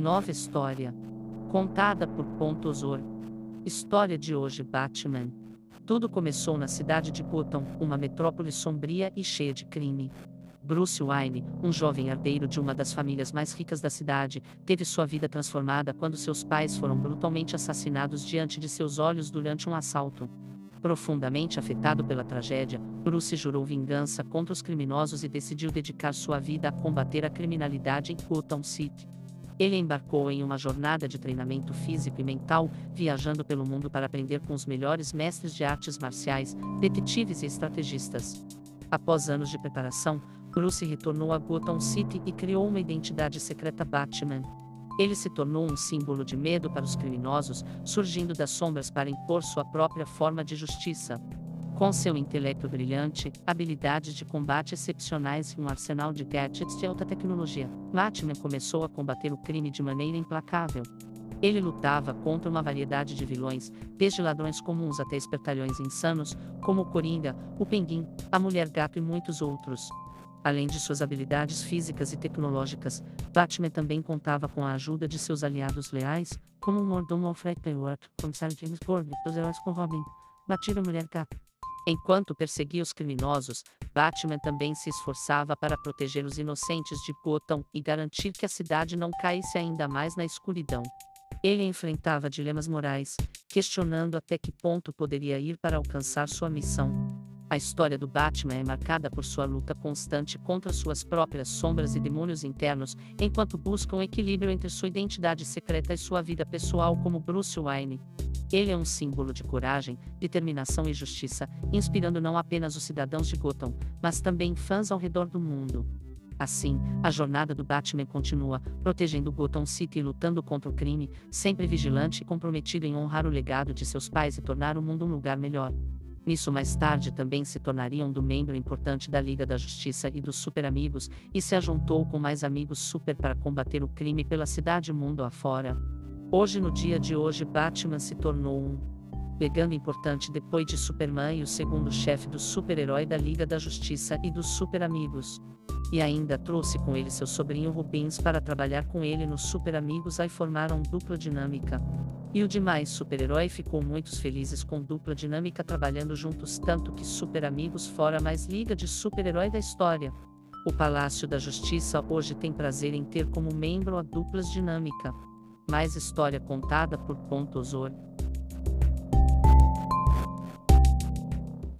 Nova história. Contada por Pontosor. História de hoje Batman. Tudo começou na cidade de Gotham, uma metrópole sombria e cheia de crime. Bruce Wayne, um jovem herdeiro de uma das famílias mais ricas da cidade, teve sua vida transformada quando seus pais foram brutalmente assassinados diante de seus olhos durante um assalto. Profundamente afetado pela tragédia, Bruce jurou vingança contra os criminosos e decidiu dedicar sua vida a combater a criminalidade em Gotham City. Ele embarcou em uma jornada de treinamento físico e mental, viajando pelo mundo para aprender com os melhores mestres de artes marciais, detetives e estrategistas. Após anos de preparação, Bruce retornou a Gotham City e criou uma identidade secreta Batman. Ele se tornou um símbolo de medo para os criminosos, surgindo das sombras para impor sua própria forma de justiça. Com seu intelecto brilhante, habilidades de combate excepcionais e um arsenal de gadgets de alta tecnologia, Batman começou a combater o crime de maneira implacável. Ele lutava contra uma variedade de vilões, desde ladrões comuns até espertalhões insanos, como o Coringa, o Penguin, a Mulher Gato e muitos outros. Além de suas habilidades físicas e tecnológicas, Batman também contava com a ajuda de seus aliados leais, como o mordomo Alfred Pennyworth, comissário James Gordon, dos heróis com Robin, Batida Mulher Gato. Enquanto perseguia os criminosos, Batman também se esforçava para proteger os inocentes de Gotham e garantir que a cidade não caísse ainda mais na escuridão. Ele enfrentava dilemas morais, questionando até que ponto poderia ir para alcançar sua missão. A história do Batman é marcada por sua luta constante contra suas próprias sombras e demônios internos, enquanto busca um equilíbrio entre sua identidade secreta e sua vida pessoal como Bruce Wayne. Ele é um símbolo de coragem, determinação e justiça, inspirando não apenas os cidadãos de Gotham, mas também fãs ao redor do mundo. Assim, a jornada do Batman continua, protegendo Gotham City e lutando contra o crime, sempre vigilante e comprometido em honrar o legado de seus pais e tornar o mundo um lugar melhor. Nisso mais tarde também se tornaria um do membro importante da Liga da Justiça e dos Super Amigos, e se ajuntou com mais amigos super para combater o crime pela cidade mundo afora. Hoje no dia de hoje Batman se tornou um pegando importante depois de Superman e o segundo chefe do super-herói da Liga da Justiça e dos Super Amigos. E ainda trouxe com ele seu sobrinho Rubens para trabalhar com ele nos Super Amigos aí formaram dupla dinâmica. E o demais super-herói ficou muito felizes com dupla dinâmica trabalhando juntos tanto que Super Amigos fora mais liga de super-herói da história. O Palácio da Justiça hoje tem prazer em ter como membro a duplas dinâmica. Mais história contada por Pontosor.